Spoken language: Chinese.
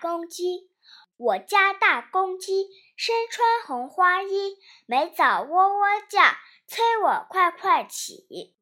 公鸡我家大公鸡身穿红花衣每早喔喔叫催我快快起。